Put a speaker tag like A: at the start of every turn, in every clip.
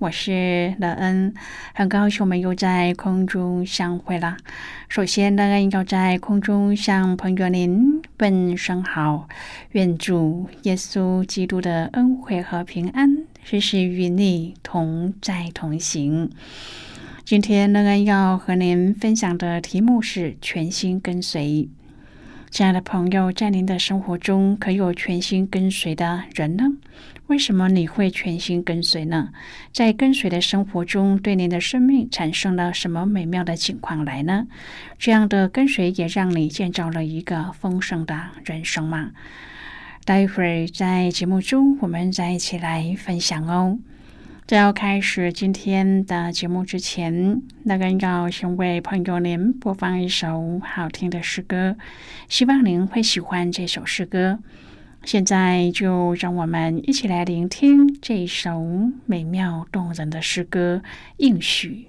A: 我是乐恩，很高兴我们又在空中相会了。首先，乐恩要在空中向朋友您问声好，愿主耶稣基督的恩惠和平安时时与你同在同行。今天，乐恩要和您分享的题目是全心跟随。亲爱的朋友，在您的生活中，可有全心跟随的人呢？为什么你会全心跟随呢？在跟随的生活中，对您的生命产生了什么美妙的情况来呢？这样的跟随也让你建造了一个丰盛的人生吗？待会儿在节目中，我们再一起来分享哦。在要开始今天的节目之前，那个要先为朋友您播放一首好听的诗歌，希望您会喜欢这首诗歌。现在就让我们一起来聆听这首美妙动人的诗歌《应许》。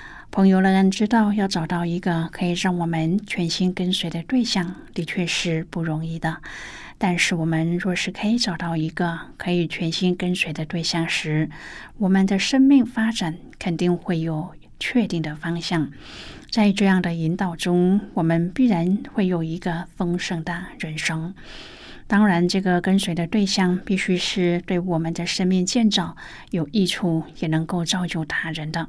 B: 朋友仍然知道，要找到一个可以让我们全心跟随的对象，的确是不容易的。但是，我们若是可以找到一个可以全心跟随的对象时，我们的生命发展肯定会有确定的方向。在这样的引导中，我们必然会有一个丰盛的人生。当然，这个跟随的对象必须是对我们的生命建造有益处，也能够造就他人的。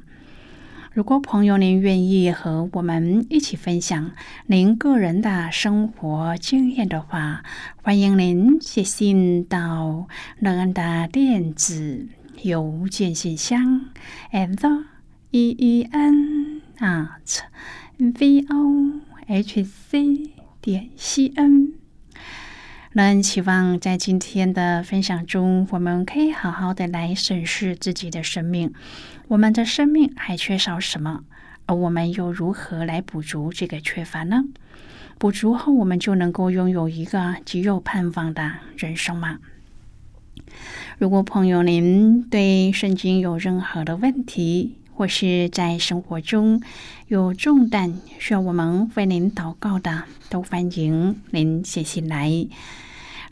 B: 如果朋友您愿意和我们一起分享您个人的生活经验的话，欢迎您写信到乐安的电子邮件信箱：and e e n at v o h c 点 c n。那希望在今天的分享中，我们可以好好的来审视自己的生命。我们的生命还缺少什么？而我们又如何来补足这个缺乏呢？补足后，我们就能够拥有一个极有盼望的人生吗？如果朋友您对圣经有任何的问题，或是在生活中有重担需要我们为您祷告的，都欢迎您写信来。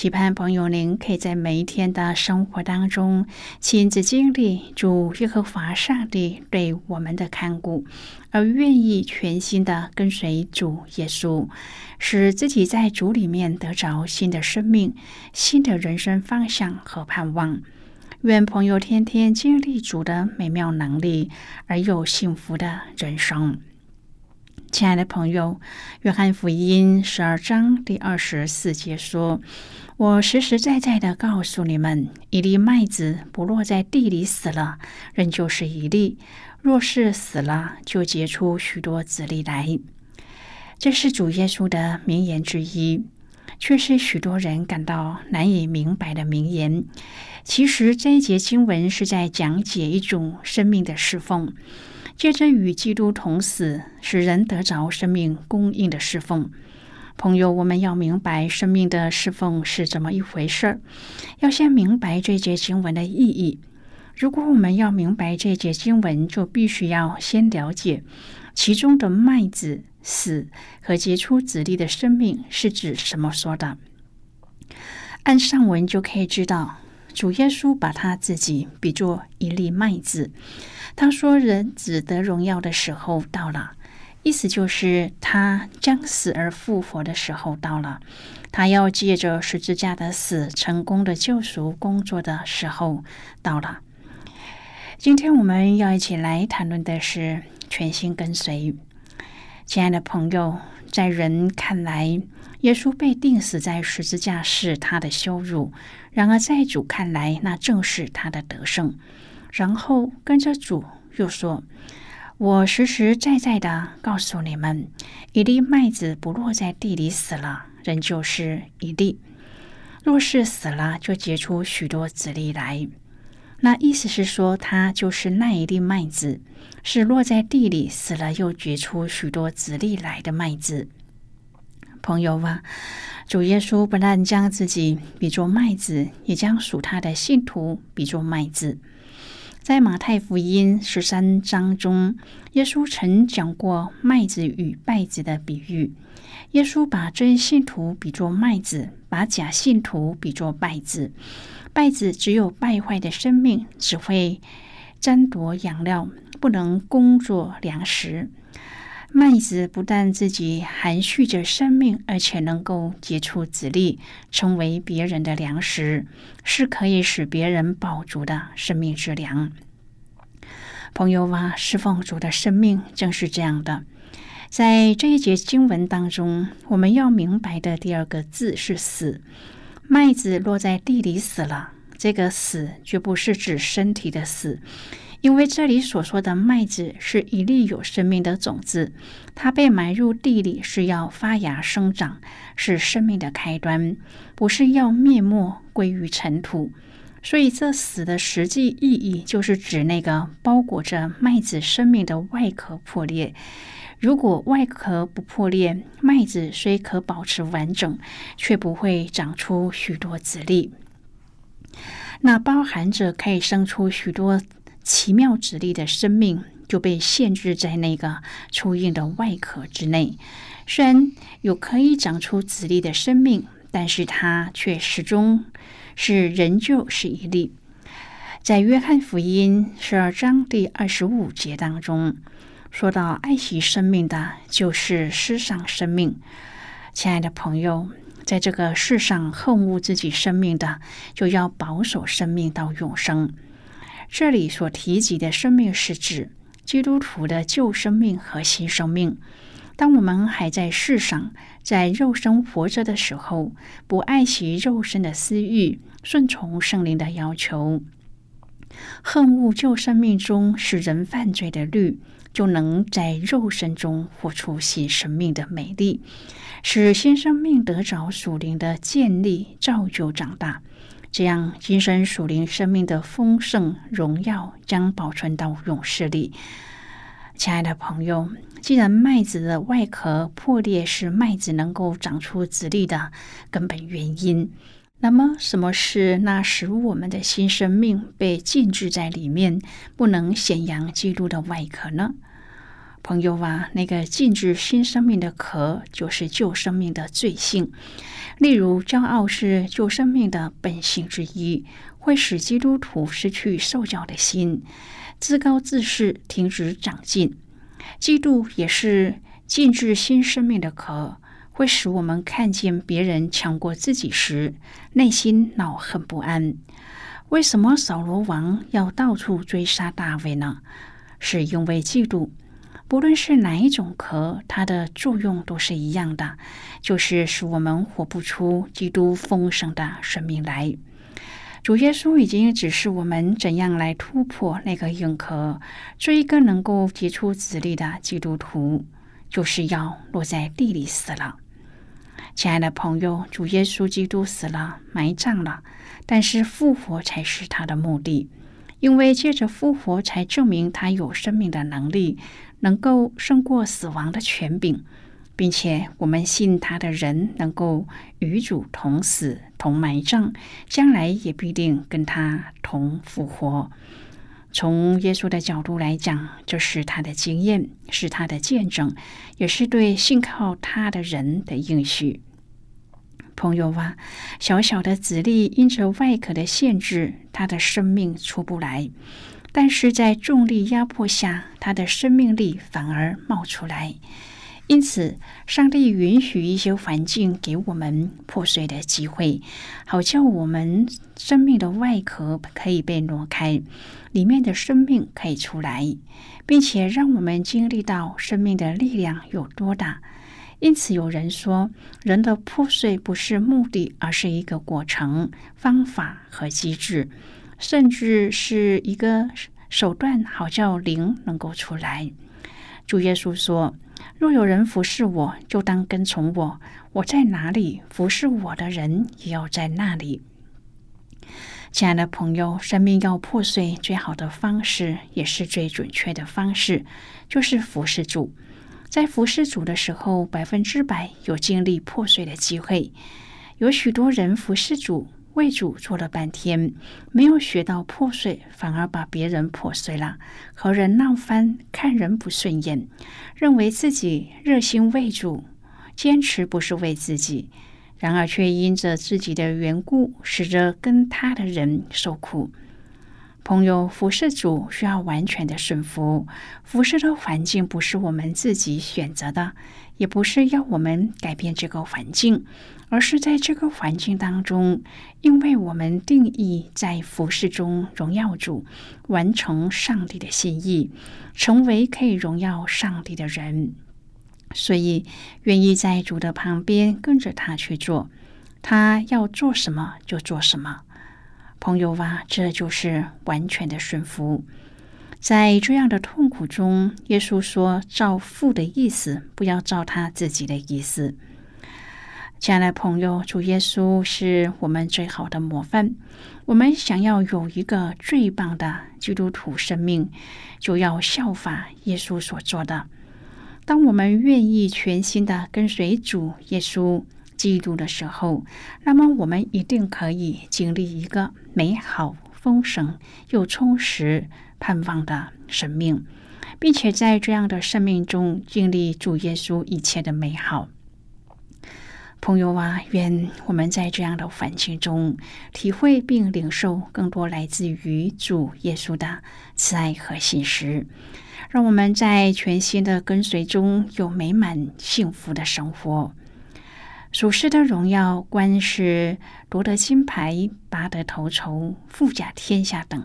B: 期盼朋友您可以在每一天的生活当中亲自经历主耶和华上帝对我们的看顾，而愿意全心的跟随主耶稣，使自己在主里面得着新的生命、新的人生方向和盼望。愿朋友天天经历主的美妙能力，而有幸福的人生。亲爱的朋友，约翰福音十二章第二十四节说。我实实在在的告诉你们，一粒麦子不落在地里死了，仍旧是一粒；若是死了，就结出许多子粒来。这是主耶稣的名言之一，却是许多人感到难以明白的名言。其实这一节经文是在讲解一种生命的侍奉，借着与基督同死，使人得着生命供应的侍奉。朋友，我们要明白生命的侍奉是怎么一回事儿，要先明白这节经文的意义。如果我们要明白这节经文，就必须要先了解其中的麦子死和结出子粒的生命是指什么说的。按上文就可以知道，主耶稣把他自己比作一粒麦子，他说：“人只得荣耀的时候到了。”意思就是，他将死而复活的时候到了，他要借着十字架的死，成功的救赎工作的时候到了。今天我们要一起来谈论的是全心跟随。亲爱的朋友，在人看来，耶稣被钉死在十字架是他的羞辱；然而在主看来，那正是他的得胜。然后跟着主又说。我实实在在的告诉你们，一粒麦子不落在地里死了，仍旧是一粒；若是死了，就结出许多子粒来。那意思是说，它就是那一粒麦子，是落在地里死了又结出许多子粒来的麦子。朋友啊，主耶稣不但将自己比作麦子，也将属他的信徒比作麦子。在马太福音十三章中，耶稣曾讲过麦子与稗子的比喻。耶稣把真信徒比作麦子，把假信徒比作稗子。稗子只有败坏的生命，只会争夺养料，不能工作粮食。麦子不但自己含蓄着生命，而且能够结出籽粒，成为别人的粮食，是可以使别人饱足的生命之粮。朋友啊，侍奉主的生命正是这样的。在这一节经文当中，我们要明白的第二个字是“死”。麦子落在地里死了，这个“死”绝不是指身体的死。因为这里所说的麦子是一粒有生命的种子，它被埋入地里是要发芽生长，是生命的开端，不是要灭没归于尘土。所以，这死的实际意义就是指那个包裹着麦子生命的外壳破裂。如果外壳不破裂，麦子虽可保持完整，却不会长出许多籽粒。那包含着可以生出许多奇妙籽粒的生命，就被限制在那个粗硬的外壳之内。虽然有可以长出籽粒的生命，但是它却始终。是仍旧是一粒，在约翰福音十二章第二十五节当中说到：“爱惜生命的，就是世上生命。”亲爱的朋友，在这个世上恨恶自己生命的，就要保守生命到永生。这里所提及的生命，是指基督徒的旧生命和新生命。当我们还在世上，在肉身活着的时候，不爱惜肉身的私欲，顺从圣灵的要求，恨恶旧生命中使人犯罪的律，就能在肉身中活出新生命的美丽，使新生命得着属灵的建立、造就、长大。这样，今生属灵生命的丰盛荣耀将保存到永世里。亲爱的朋友。既然麦子的外壳破裂是麦子能够长出籽粒的根本原因，那么什么是那使我们的新生命被禁制在里面，不能显扬基督的外壳呢？朋友啊，那个禁止新生命的壳，就是旧生命的罪性。例如，骄傲是旧生命的本性之一，会使基督徒失去受教的心，自高自视，停止长进。嫉妒也是禁制新生命的壳，会使我们看见别人强过自己时，内心恼恨不安。为什么扫罗王要到处追杀大卫呢？是因为嫉妒。不论是哪一种壳，它的作用都是一样的，就是使我们活不出基督丰盛的生命来。主耶稣已经指示我们怎样来突破那个硬壳，做一个能够结出籽粒的基督徒，就是要落在地里死了。亲爱的朋友，主耶稣基督死了，埋葬了，但是复活才是他的目的，因为借着复活才证明他有生命的能力，能够胜过死亡的权柄。并且我们信他的人能够与主同死同埋葬，将来也必定跟他同复活。从耶稣的角度来讲，这是他的经验，是他的见证，也是对信靠他的人的应许。朋友啊，小小的子粒因着外壳的限制，他的生命出不来；但是在重力压迫下，他的生命力反而冒出来。因此，上帝允许一些环境给我们破碎的机会，好叫我们生命的外壳可以被挪开，里面的生命可以出来，并且让我们经历到生命的力量有多大。因此，有人说，人的破碎不是目的，而是一个过程、方法和机制，甚至是一个手段，好叫灵能够出来。主耶稣说。若有人服侍我，就当跟从我。我在哪里，服侍我的人也要在那里。亲爱的朋友，生命要破碎，最好的方式，也是最准确的方式，就是服侍主。在服侍主的时候，百分之百有经历破碎的机会。有许多人服侍主。为主做了半天，没有学到破碎，反而把别人破碎了，和人闹翻，看人不顺眼，认为自己热心为主，坚持不是为自己，然而却因着自己的缘故，使得跟他的人受苦。朋友，服侍主需要完全的顺服，服侍的环境不是我们自己选择的，也不是要我们改变这个环境。而是在这个环境当中，因为我们定义在服饰中荣耀主，完成上帝的心意，成为可以荣耀上帝的人，所以愿意在主的旁边跟着他去做，他要做什么就做什么。朋友啊，这就是完全的顺服。在这样的痛苦中，耶稣说：“照父的意思，不要照他自己的意思。”亲爱的朋友，主耶稣是我们最好的模范。我们想要有一个最棒的基督徒生命，就要效法耶稣所做的。当我们愿意全心的跟随主耶稣基督的时候，那么我们一定可以经历一个美好、丰盛又充实。盼望的生命，并且在这样的生命中经历主耶稣一切的美好。朋友啊，愿我们在这样的环境中体会并领受更多来自于主耶稣的慈爱和信实，让我们在全新的跟随中有美满幸福的生活。属世的荣耀，官是夺得金牌、拔得头筹、富甲天下等。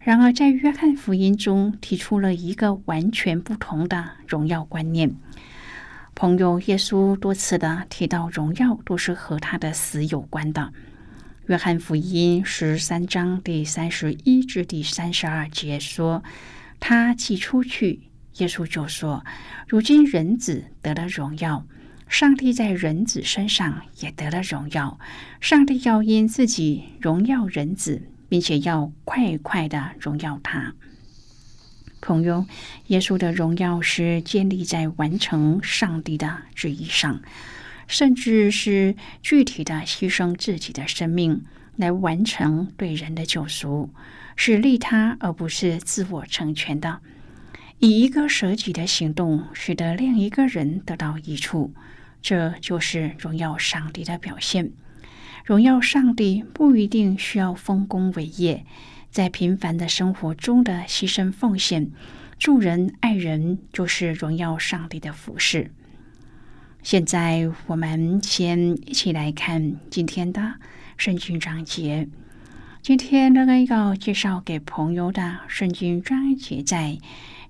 B: 然而，在约翰福音中提出了一个完全不同的荣耀观念。朋友，耶稣多次的提到荣耀都是和他的死有关的。约翰福音十三章第三十一至第三十二节说：“他既出去，耶稣就说：如今人子得了荣耀，上帝在人子身上也得了荣耀。上帝要因自己荣耀人子。”并且要快快的荣耀他，朋友。耶稣的荣耀是建立在完成上帝的旨意上，甚至是具体的牺牲自己的生命来完成对人的救赎，是利他而不是自我成全的。以一个舍己的行动，使得另一个人得到益处，这就是荣耀上帝的表现。荣耀上帝不一定需要丰功伟业，在平凡的生活中的牺牲奉献、助人爱人，就是荣耀上帝的服饰。现在，我们先一起来看今天的圣经章节。今天那个要介绍给朋友的圣经章节，在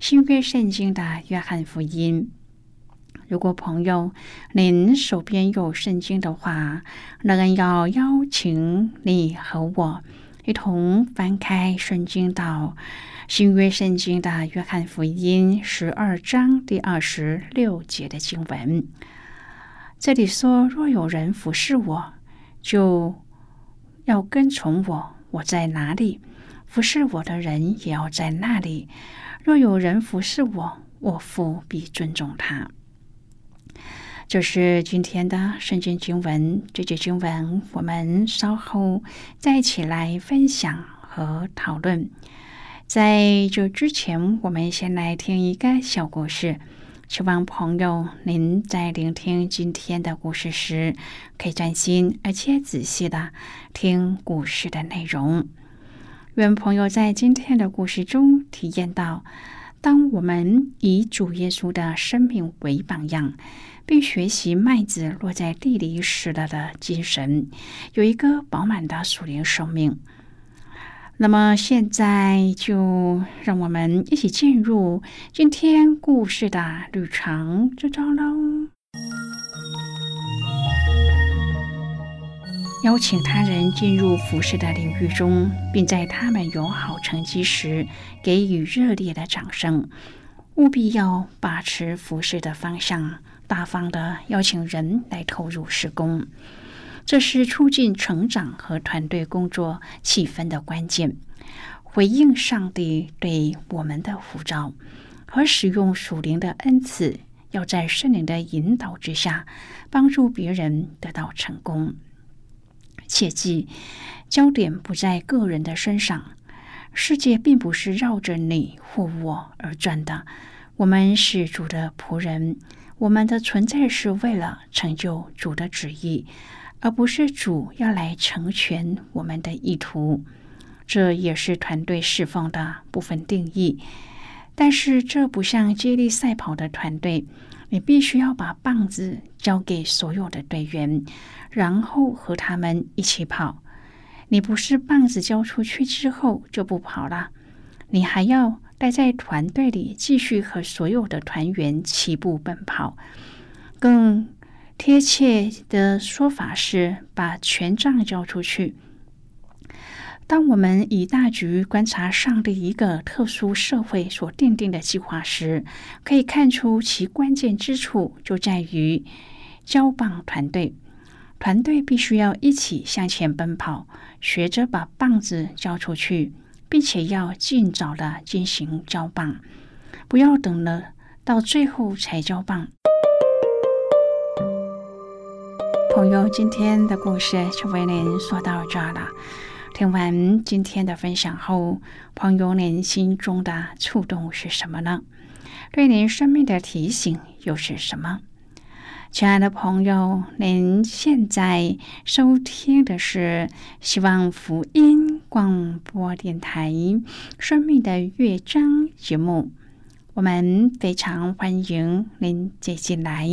B: 新约圣经的约翰福音。如果朋友您手边有圣经的话，那人要邀请你和我一同翻开圣经到新约圣经的约翰福音十二章第二十六节的经文。这里说：“若有人服侍我，就要跟从我；我在哪里，服侍我的人也要在那里。若有人服侍我，我父必尊重他。”这是今天的圣经经文，这节经文我们稍后再一起来分享和讨论。在这之前，我们先来听一个小故事，希望朋友您在聆听今天的故事时，可以专心而且仔细的听故事的内容。愿朋友在今天的故事中体验到，当我们以主耶稣的生命为榜样。并学习麦子落在地里时了的精神，有一个饱满的属灵生命。那么现在就让我们一起进入今天故事的旅程之中喽。邀请他人进入服饰的领域中，并在他们有好成绩时给予热烈的掌声。务必要把持服饰的方向。大方的邀请人来投入施工，这是促进成长和团队工作气氛的关键。回应上帝对我们的呼召，和使用属灵的恩赐，要在圣灵的引导之下，帮助别人得到成功。切记，焦点不在个人的身上。世界并不是绕着你或我而转的。我们是主的仆人。我们的存在是为了成就主的旨意，而不是主要来成全我们的意图。这也是团队释放的部分定义。但是，这不像接力赛跑的团队，你必须要把棒子交给所有的队员，然后和他们一起跑。你不是棒子交出去之后就不跑了，你还要。待在团队里，继续和所有的团员齐步奔跑。更贴切的说法是，把权杖交出去。当我们以大局观察上帝一个特殊社会所奠定的计划时，可以看出其关键之处就在于交棒团队。团队必须要一起向前奔跑，学着把棒子交出去，并且要尽早的进行交棒，不要等了到最后才交棒。朋友，今天的故事就为您说到这了。听完今天的分享后，朋友您心中的触动是什么呢？对您生命的提醒又是什么？亲爱的朋友，您现在收听的是希望福音广播电台《生命的乐章》节目。我们非常欢迎您接进来。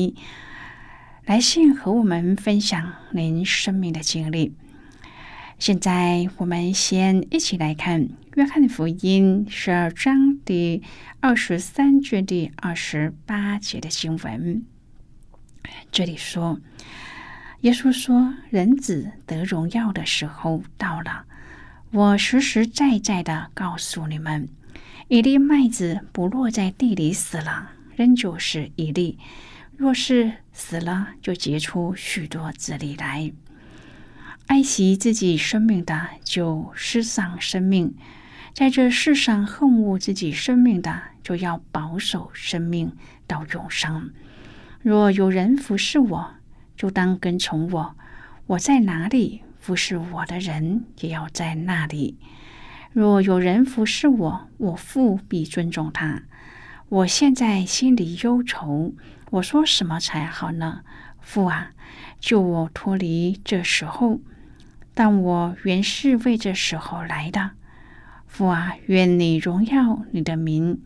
B: 来信和我们分享您生命的经历。现在，我们先一起来看《约翰福音》十二章第二十三卷第二十八节的经文。这里说：“耶稣说，人子得荣耀的时候到了。我实实在在的告诉你们，一粒麦子不落在地里死了，仍旧是一粒。”若是死了，就结出许多子粒来。爱惜自己生命的，就失丧生命；在这世上恨恶自己生命的，就要保守生命到永生。若有人服侍我，就当跟从我；我在哪里，服侍我的人也要在那里。若有人服侍我，我父必尊重他。我现在心里忧愁。我说什么才好呢？父啊，救我脱离这时候！但我原是为这时候来的。父啊，愿你荣耀你的名。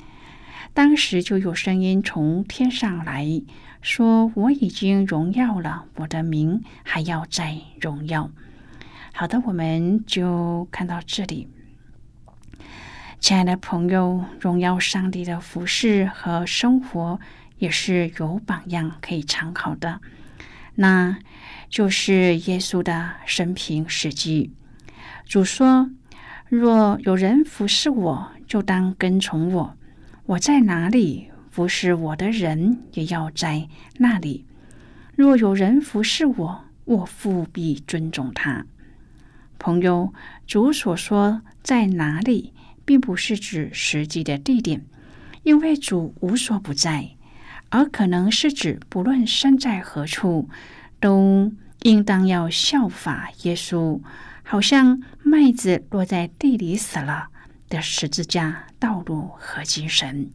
B: 当时就有声音从天上来说：“我已经荣耀了我的名，还要再荣耀。”好的，我们就看到这里。亲爱的朋友，荣耀上帝的服饰和生活。也是有榜样可以参考的，那就是耶稣的生平史记。主说：“若有人服侍我，就当跟从我；我在哪里，服侍我的人也要在那里。若有人服侍我，我父必尊重他。”朋友，主所说在哪里，并不是指实际的地点，因为主无所不在。而可能是指，不论身在何处，都应当要效法耶稣，好像麦子落在地里死了的十字架道路和精神。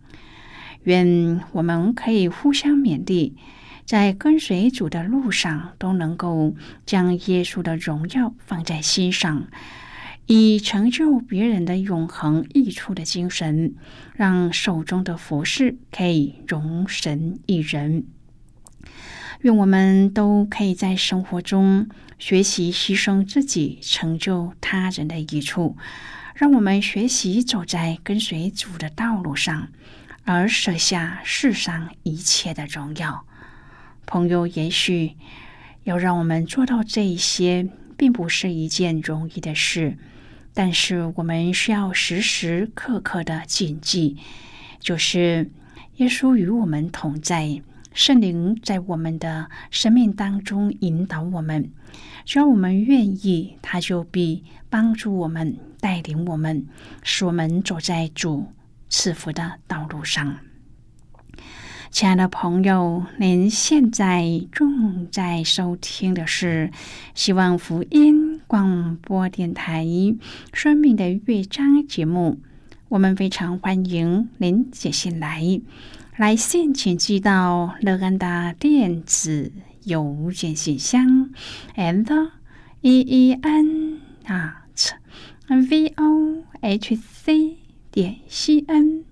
B: 愿我们可以互相勉励，在跟随主的路上，都能够将耶稣的荣耀放在心上。以成就别人的永恒益处的精神，让手中的服饰可以容神一人。愿我们都可以在生活中学习牺牲自己，成就他人的益处。让我们学习走在跟随主的道路上，而舍下世上一切的荣耀。朋友，也许要让我们做到这一些，并不是一件容易的事。但是我们需要时时刻刻的谨记，就是耶稣与我们同在，圣灵在我们的生命当中引导我们。只要我们愿意，他就必帮助我们，带领我们，使我们走在主赐福的道路上。亲爱的朋友，您现在正在收听的是希望福音广播电台《生命的乐章》节目。我们非常欢迎您写信来，来信请寄到乐安的电子邮件信箱，and e e n at v o h c 点 c n。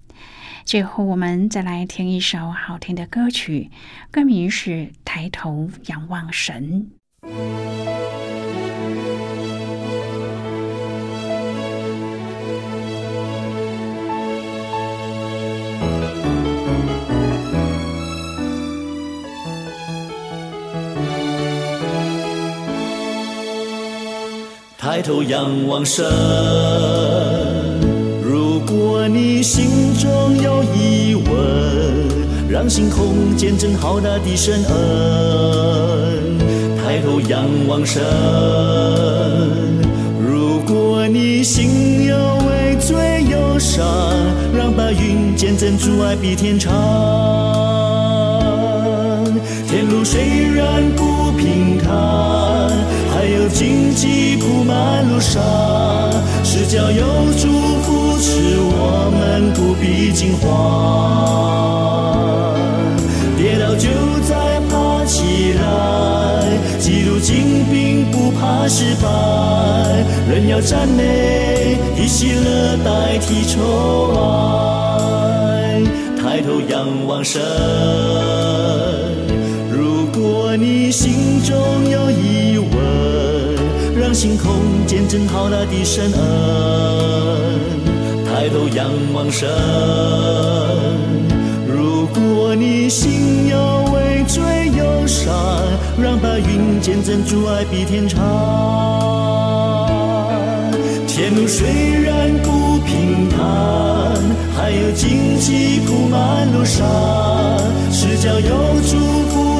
B: 最后，我们再来听一首好听的歌曲，歌名是《抬头仰望神》。
C: 抬头仰望神。如果你心中有疑问，让星空见证浩大的神恩。抬头仰望神。如果你心有畏罪忧伤，让白云见证主爱比天长。路虽然不平坦，还有荆棘铺满路上，是叫有主扶持我们不必惊慌。跌倒就再爬起来，记录精兵不怕失败，人要赞美，以喜乐代替愁哀，抬头仰望神。浩大的神恩，抬头仰望神。如果你心有畏罪忧伤，让白云见证主爱比天长。天路虽然不平坦，还有荆棘铺满路上，是叫有祝福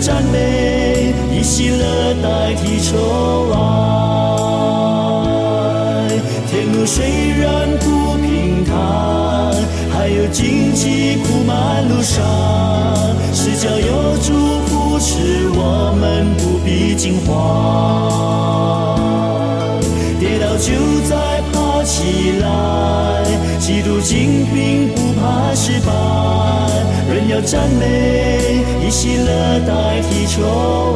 C: 赞美，以喜乐代替愁哀。天路虽然不平坦，还有荆棘铺满路上，是叫有主扶持我们不必惊慌。跌倒就再爬起来，基督精兵不怕失败，要赞美，以喜乐代替愁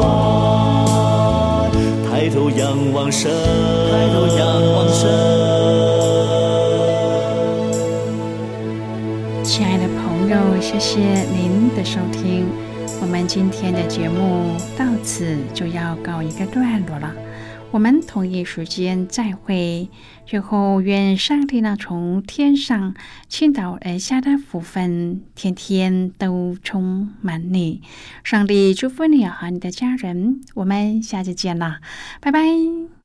C: 哀。抬头仰望神，抬头仰望神。
B: 亲爱的朋友，谢谢您的收听。我们今天的节目到此就要告一个段落了。我们同一时间再会。最后，愿上帝呢从天上倾倒而下的福分，天天都充满你。上帝祝福你和你的家人。我们下次见啦，拜拜。